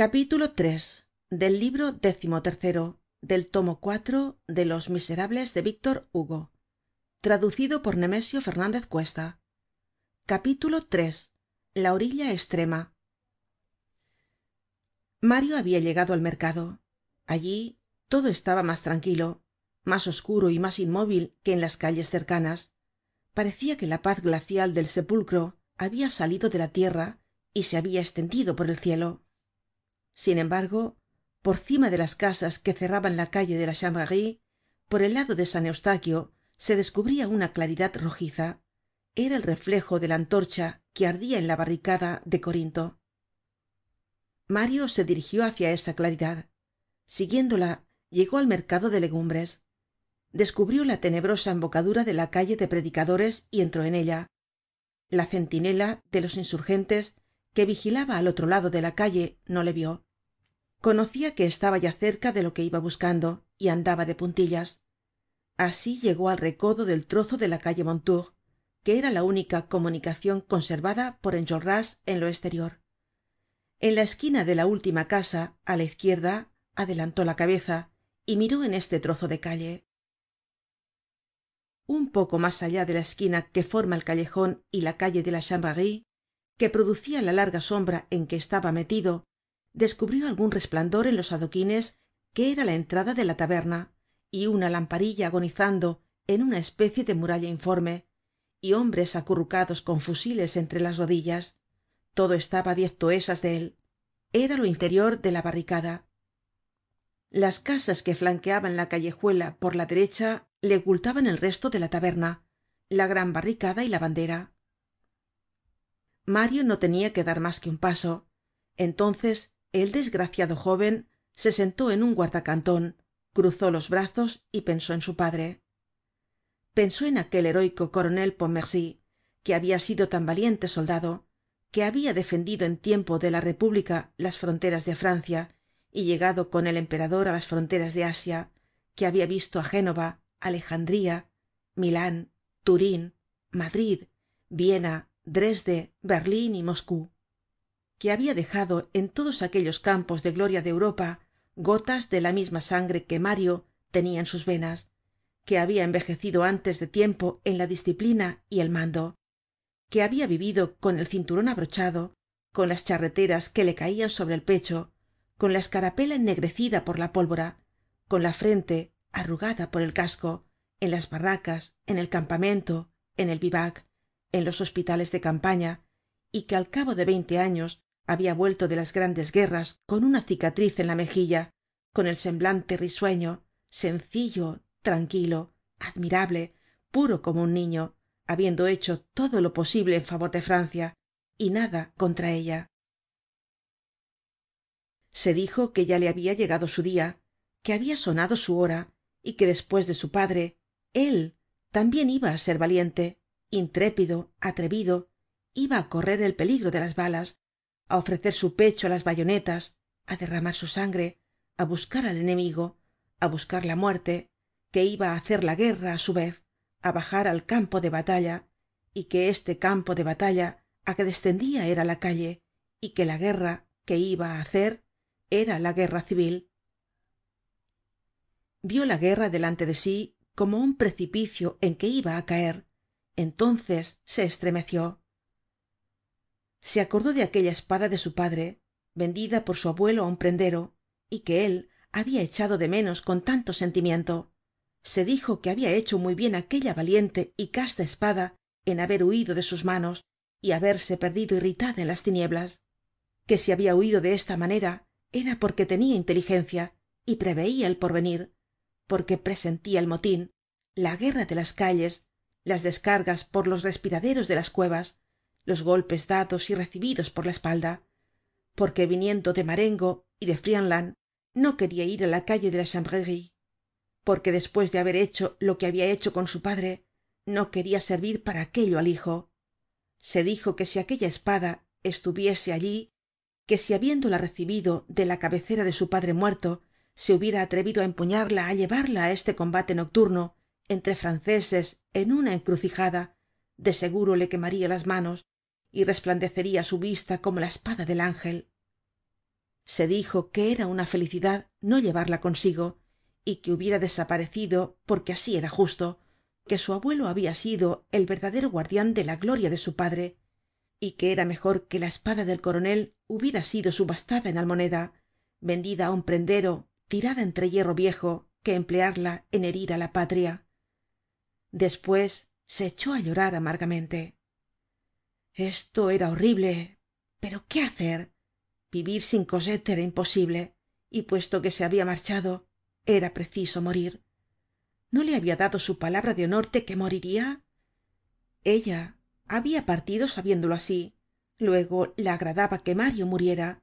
capítulo iii del libro décimo-tercero del tomo cuatro de los miserables de víctor hugo. Traducido por nemesio fernandez cuesta. Capítulo iii la orilla estrema mario habia llegado al mercado. Allí todo estaba mas tranquilo mas oscuro y mas inmóvil que en las calles cercanas. Parecia que la paz glacial del sepulcro habia salido de la tierra y se habia estendido por el cielo sin embargo por cima de las casas que cerraban la calle de la chanvrerie por el lado de san eustaquio se descubria una claridad rojiza. Era el reflejo de la antorcha que ardia en la barricada de corinto. Mario se dirigió hácia esa claridad. Siguiéndola llegó al mercado de legumbres. Descubrió la tenebrosa embocadura de la calle de predicadores y entró en ella. La centinela de los insurgentes que vigilaba al otro lado de la calle no le vio conocia que estaba ya cerca de lo que iba buscando y andaba de puntillas. Así llegó al recodo del trozo de la calle mondetour que era la única comunicacion conservada por enjolras en lo esterior en la esquina de la última casa á la izquierda adelantó la cabeza y miró en este trozo de calle. Un poco mas allá de la esquina que forma el callejon y la calle de la chanvrerie que producia la larga sombra en que estaba metido descubrió algun resplandor en los adoquines que era la entrada de la taberna y una lamparilla agonizando en una especie de muralla informe y hombres acurrucados con fusiles entre las rodillas. Todo estaba á diez toesas de él. Era lo interior de la barricada. Las casas que flanqueaban la callejuela por la derecha le ocultaban el resto de la taberna la gran barricada y la bandera. Mario no tenia que dar mas que un paso. Entonces el desgraciado jóven se sentó en un guardacanton cruzó los brazos y pensó en su padre. Pensó en aquel heroico coronel pontmercy que habia sido tan valiente soldado que habia defendido en tiempo de la república las fronteras de francia y llegado con el emperador á las fronteras de asia que habia visto á génova alejandría milan turin madrid viena dresde berlin y moscou que habia dejado en todos aquellos campos de gloria de europa gotas de la misma sangre que mario tenia en sus venas que habia envejecido antes de tiempo en la disciplina y el mando que habia vivido con el cinturon abrochado con las charreteras que le caian sobre el pecho con la escarapela ennegrecida por la pólvora con la frente arrugada por el casco en las barracas en el campamento en el vivac en los hospitales de campaña y que al cabo de veinte años habia vuelto de las grandes guerras con una cicatriz en la mejilla con el semblante risueño sencillo tranquilo admirable puro como un niño habiendo hecho todo lo posible en favor de francia y nada contra ella. Se dijo que ya le habia llegado su dia que habia sonado su hora y que despues de su padre él tambien iba á ser valiente intrépido atrevido iba á correr el peligro de las balas á ofrecer su pecho á las bayonetas á derramar su sangre á buscar al enemigo á buscar la muerte que iba á hacer la guerra á su vez á bajar al campo de batalla y que este campo de batalla á que descendia era la calle y que la guerra que iba á hacer era la guerra civil. Vió la guerra delante de sí como un precipicio en que iba á caer. Entonces se estremeció se acordó de aquella espada de su padre vendida por su abuelo á un prendero y que él habia echado de menos con tanto sentimiento. Se dijo que habia hecho muy bien aquella valiente y casta espada en haber huido de sus manos y haberse perdido irritada en las tinieblas. Que si habia huido de esta manera era porque tenia inteligencia y preveia el porvenir porque presentia el motin la guerra de las calles las descargas por los respiraderos de las cuevas los golpes dados y recibidos por la espalda porque viniendo de marengo y de friedland no queria ir á la calle de la chanvrerie porque despues de haber hecho lo que habia hecho con su padre no queria servir para aquello al hijo. Se dijo que si aquella espada estuviese allí que si habiéndola recibido de la cabecera de su padre muerto se hubiera atrevido á empuñarla á llevarla á este combate nocturno entre franceses en una encrucijada de seguro le quemaria las manos y resplandeceria su vista como la espada del ángel. Se dijo que era una felicidad no llevarla consigo y que hubiera desaparecido porque así era justo que su abuelo habia sido el verdadero guardian de la gloria de su padre y que era mejor que la espada del coronel hubiera sido subastada en almoneda vendida á un prendero tirada entre hierro viejo que emplearla en herir á la patria. Despues se echó á llorar amargamente esto era horrible. Pero qué hacer vivir sin cosette era imposible y puesto que se habia marchado era preciso morir. No le habia dado su palabra de honor de que moriria ella habia partido sabiéndolo así. Luego la agradaba que mario muriera.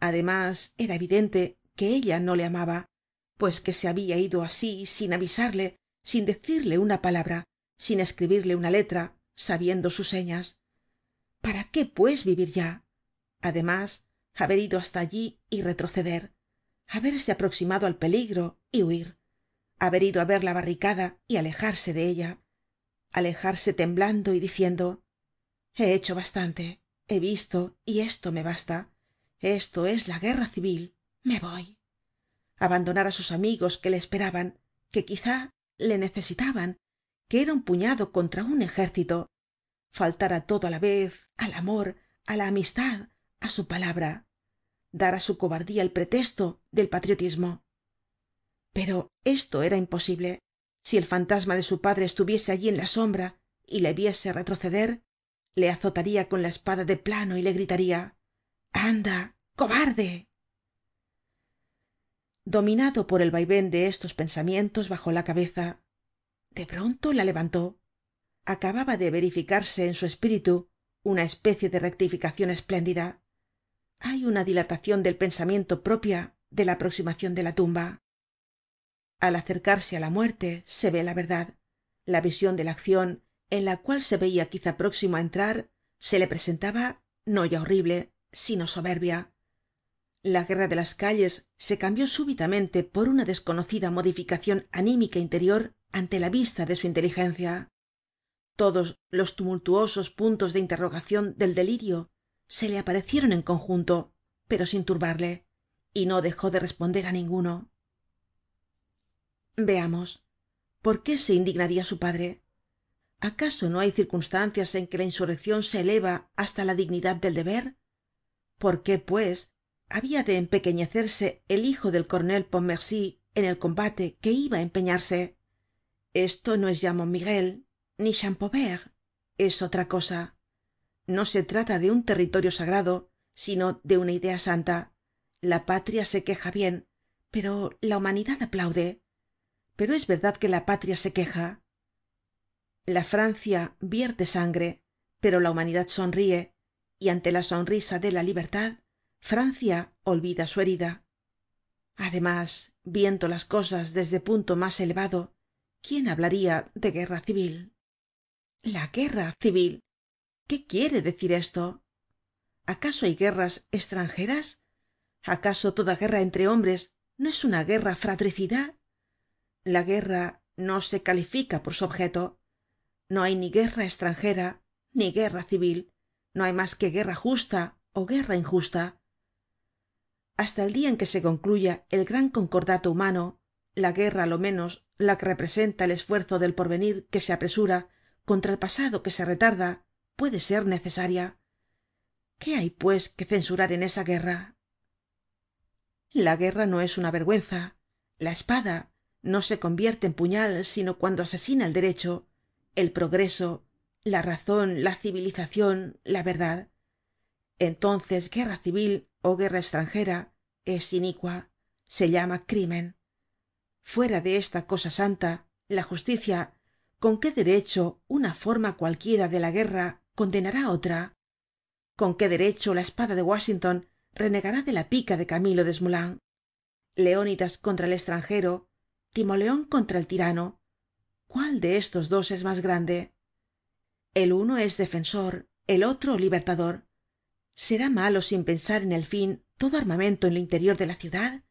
Además era evidente que ella no le amaba pues que se habia ido así sin avisarle sin decirle una palabra sin escribirle una letra sabiendo sus señas para qué pues vivir ya además haber ido hasta allí y retroceder haberse aproximado al peligro y huir haber ido á ver la barricada y alejarse de ella alejarse temblando y diciendo he hecho bastante he visto y esto me basta esto es la guerra civil me voy abandonar á sus amigos que le esperaban que quizá le necesitaban que era un puñado contra un ejército faltar á todo á la vez al amor á la amistad á su palabra dar á su cobardía el pretesto del patriotismo. Pero esto era imposible. Si el fantasma de su padre estuviese allí en la sombra y le viese retroceder le azotaria con la espada de plano y le gritaria anda cobarde dominado por el vaiven de estos pensamientos bajó la cabeza de pronto la levantó acababa de verificarse en su espíritu una especie de rectificacion espléndida. Hay una dilatacion del pensamiento propia de la aproximacion de la tumba. Al acercarse á la muerte se ve la verdad. La vision de la accion en la cual se veia quizá próximo á entrar se le presentaba no ya horrible sino soberbia. La guerra de las calles se cambió súbitamente por una desconocida modificacion anímica interior ante la vista de su inteligencia todos los tumultuosos puntos de interrogacion del delirio se le aparecieron en conjunto pero sin turbarle y no dejó de responder á ninguno. Veamos por qué se indignaria su padre acaso no hay circunstancias en que la insurreccion se eleva hasta la dignidad del deber por qué pues habia de empequeñecerse el hijo del coronel pontmercy en el combate que iba á empeñarse esto no es ya montmirail ni champaubert es otra cosa. No se trata de un territorio sagrado sino de una idea santa. La patria se queja bien pero la humanidad aplaude. Pero es verdad que la patria se queja. La francia vierte sangre pero la humanidad sonríe y ante la sonrisa de la libertad francia olvida su herida. Además viendo las cosas desde punto mas elevado quién hablaria de guerra civil la guerra civil. Qué quiere decir esto acaso hay guerras estranjeras acaso toda guerra entre hombres no es una guerra fratricida la guerra no se califica por su objeto. No hay ni guerra estranjera ni guerra civil. No hay mas que guerra justa ó guerra injusta. Hasta el dia en que se concluya el gran concordato humano la guerra á lo menos la que representa el esfuerzo del porvenir que se apresura contra el pasado que se retarda puede ser necesaria. Qué hay pues que censurar en esa guerra la guerra no es una vergüenza. La espada no se convierte en puñal sino cuando asesina el derecho el progreso la razon la civilizacion la verdad. Entonces guerra civil ó guerra estranjera es inicua se llama crimen. Fuera de esta cosa santa la justicia con qué derecho una forma cualquiera de la guerra condenará otra con qué derecho la espada de washington renegará de la pica de camilo desmoulins leónidas contra el estranjero timoleon contra el tirano. Cuál de estos dos es mas grande el uno es defensor el otro libertador. Será malo sin pensar en el fin todo armamento en lo interior de la ciudad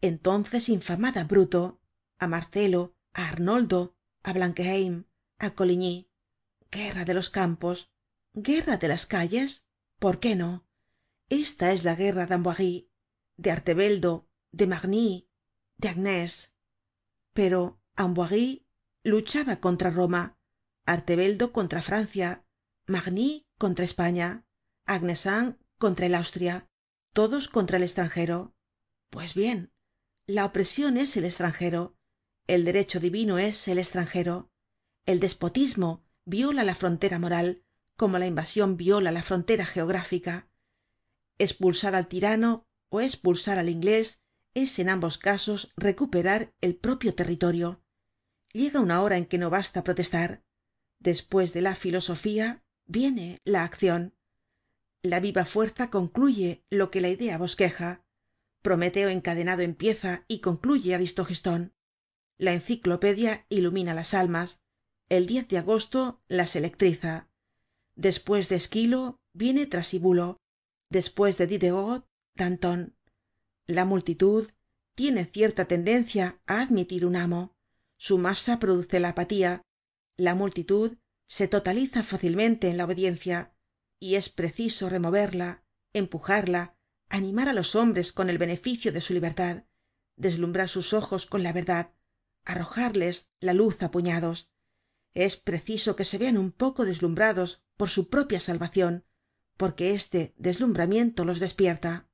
entonces infamad bruto á marcelo á arnoldo á blankenheim á coligny. Guerra de los campos. Guerra de las calles. Por qué no esta es la guerra de arteveldo de marnix de agnés pero amboise luchaba contra roma arteveldo contra francia marnix contra españa agnesin contra el austria todos contra el estranjero pues bien la opresion es el estranjero el derecho divino es el estranjero el despotismo viola la frontera moral como la invasion viola la frontera geográfica. Espulsar al tirano ó espulsar al inglés es en ambos casos recuperar el propio territorio. Llega una hora en que no basta protestar. Despues de la filosofía viene la accion la viva fuerza concluye lo que la idea bosqueja. Prometeo encadenado empieza y concluye la enciclopedia ilumina las almas el de agosto las electriza. Despues de esquilo viene trasibulo despues de diderot danton la multitud tiene cierta tendencia á admitir un amo su masa produce la apatía la multitud se totaliza fácilmente en la obediencia y es preciso removerla empujarla animar á los hombres con el beneficio de su libertad deslumbrar sus ojos con la verdad arrojarles la luz á puñados. Es preciso que se vean un poco deslumbrados por su propia salvacion porque este deslumbramiento los despierta.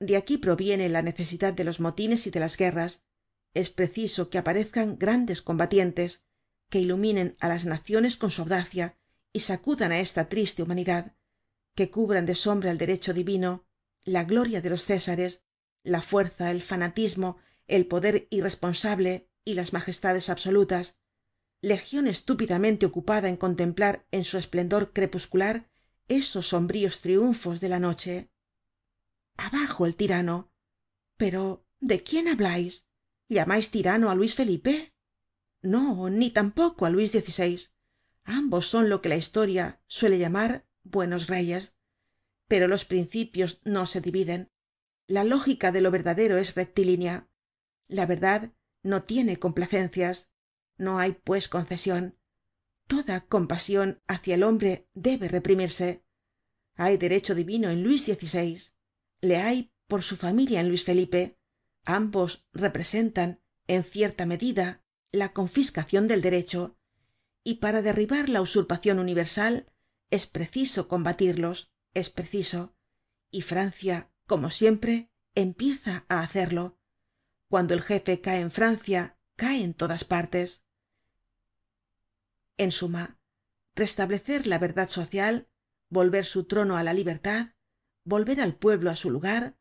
De aquí proviene la necesidad de los motines y de las guerras. Es preciso que aparezcan grandes combatientes que iluminen á las naciones con su audacia y sacudan á esta triste humanidad que cubran de sombra el derecho divino la gloria de los césares la fuerza el fanatismo el poder irresponsable y las majestades absolutas legion estúpidamente ocupada en contemplar en su esplendor crepuscular esos sombríos triunfos de la noche. Abajo el tirano. Pero de quién hablais llamais tirano á luis felipe no ni tampoco á luis xvi ambos son lo que la historia suele llamar buenos reyes. Pero los principios no se dividen. La lógica de lo verdadero es rectilínea la verdad no tiene complacencias. No hay pues concesion toda compasion hacia el hombre debe reprimirse. Hay derecho divino en luis xvi le hay por su familia en luis felipe. Ambos representan en cierta medida la confiscacion del derecho. Y para derribar la usurpacion universal es preciso combatirlos es preciso. Y francia como siempre empieza á hacerlo cuando el jefe cae en francia cae en todas partes. En suma restablecer la verdad social volver su trono á la libertad volver al pueblo á su lugar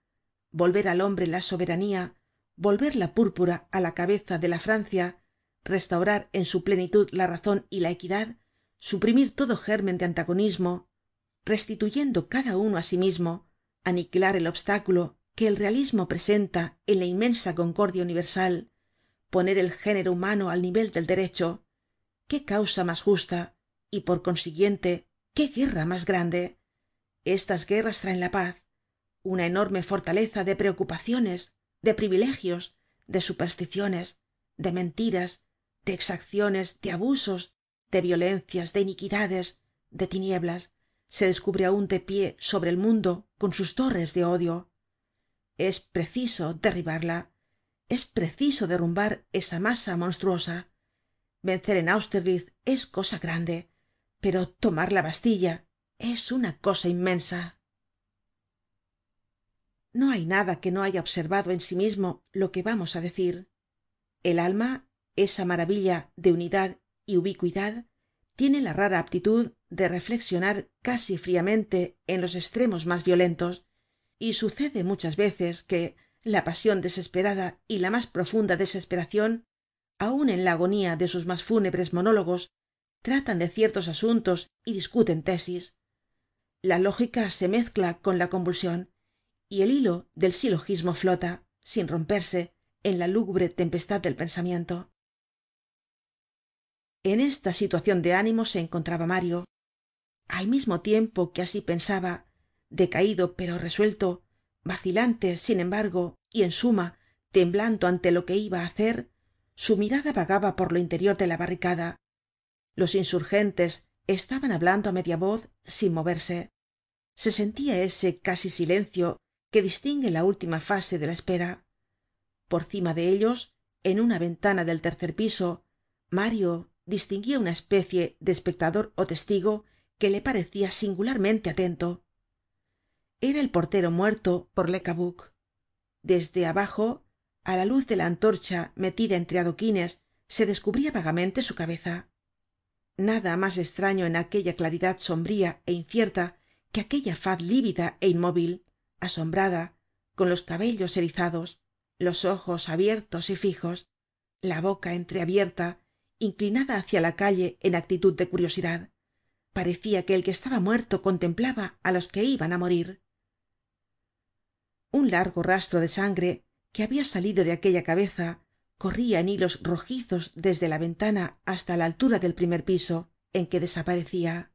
volver al hombre la soberanía volver la púrpura á la cabeza de la francia restaurar en su plenitud la razon y la equidad suprimir todo gérmen de antagonismo restituyendo cada uno á sí mismo aniquilar el obstáculo que el realismo presenta en la inmensa concordia universal poner el género humano al nivel del derecho qué causa mas justa y por consiguiente qué guerra mas grande. Estas guerras traen la paz una enorme fortaleza de preocupaciones de privilegios de supersticiones de mentiras de exacciones de abusos de violencias de iniquidades de tinieblas. Se descubre aun de pie sobre el mundo con sus torres de odio es preciso derribarla es preciso derrumbar esa masa monstruosa. Vencer en austerlitz es cosa grande pero tomar la bastilla es una cosa inmensa. No hay nada que no haya observado en sí mismo lo que vamos á decir. El alma esa maravilla de unidad y ubicuidad tiene la rara aptitud de reflexionar casi friamente en los estremos mas violentos y sucede muchas veces que la pasion desesperada y la mas profunda desesperacion aun en la agonía de sus mas fúnebres monólogos tratan de ciertos asuntos y discuten tesis. La lógica se mezcla con la convulsion y el hilo del silogismo flota sin romperse en la lúgubre tempestad del pensamiento. En esta situacion de ánimo se encontraba mario. Al mismo tiempo que así pensaba decaido pero resuelto vacilante sin embargo y en suma temblando ante lo que iba á hacer su mirada vagaba por lo interior de la barricada. Los insurgentes estaban hablando á media voz sin moverse. Se sentia ese casi silencio que distingue la última fase de la espera. Por cima de ellos en una ventana del tercer piso mario distinguia una especie de espectador ó testigo que le parecia singularmente atento era el portero muerto por le cabuc desde abajo á la luz de la antorcha metida entre adoquines se descubria vagamente su cabeza. Nada mas estraño en aquella claridad sombría é incierta que aquella faz lívida é inmóvil asombrada con los cabellos erizados los ojos abiertos y fijos la boca entreabierta inclinada hácia la calle en actitud de curiosidad. Parecia que el que estaba muerto contemplaba á los que iban á morir un largo rastro de sangre que habia salido de aquella cabeza corria en hilos rojizos desde la ventana hasta la altura del primer piso en que desaparecia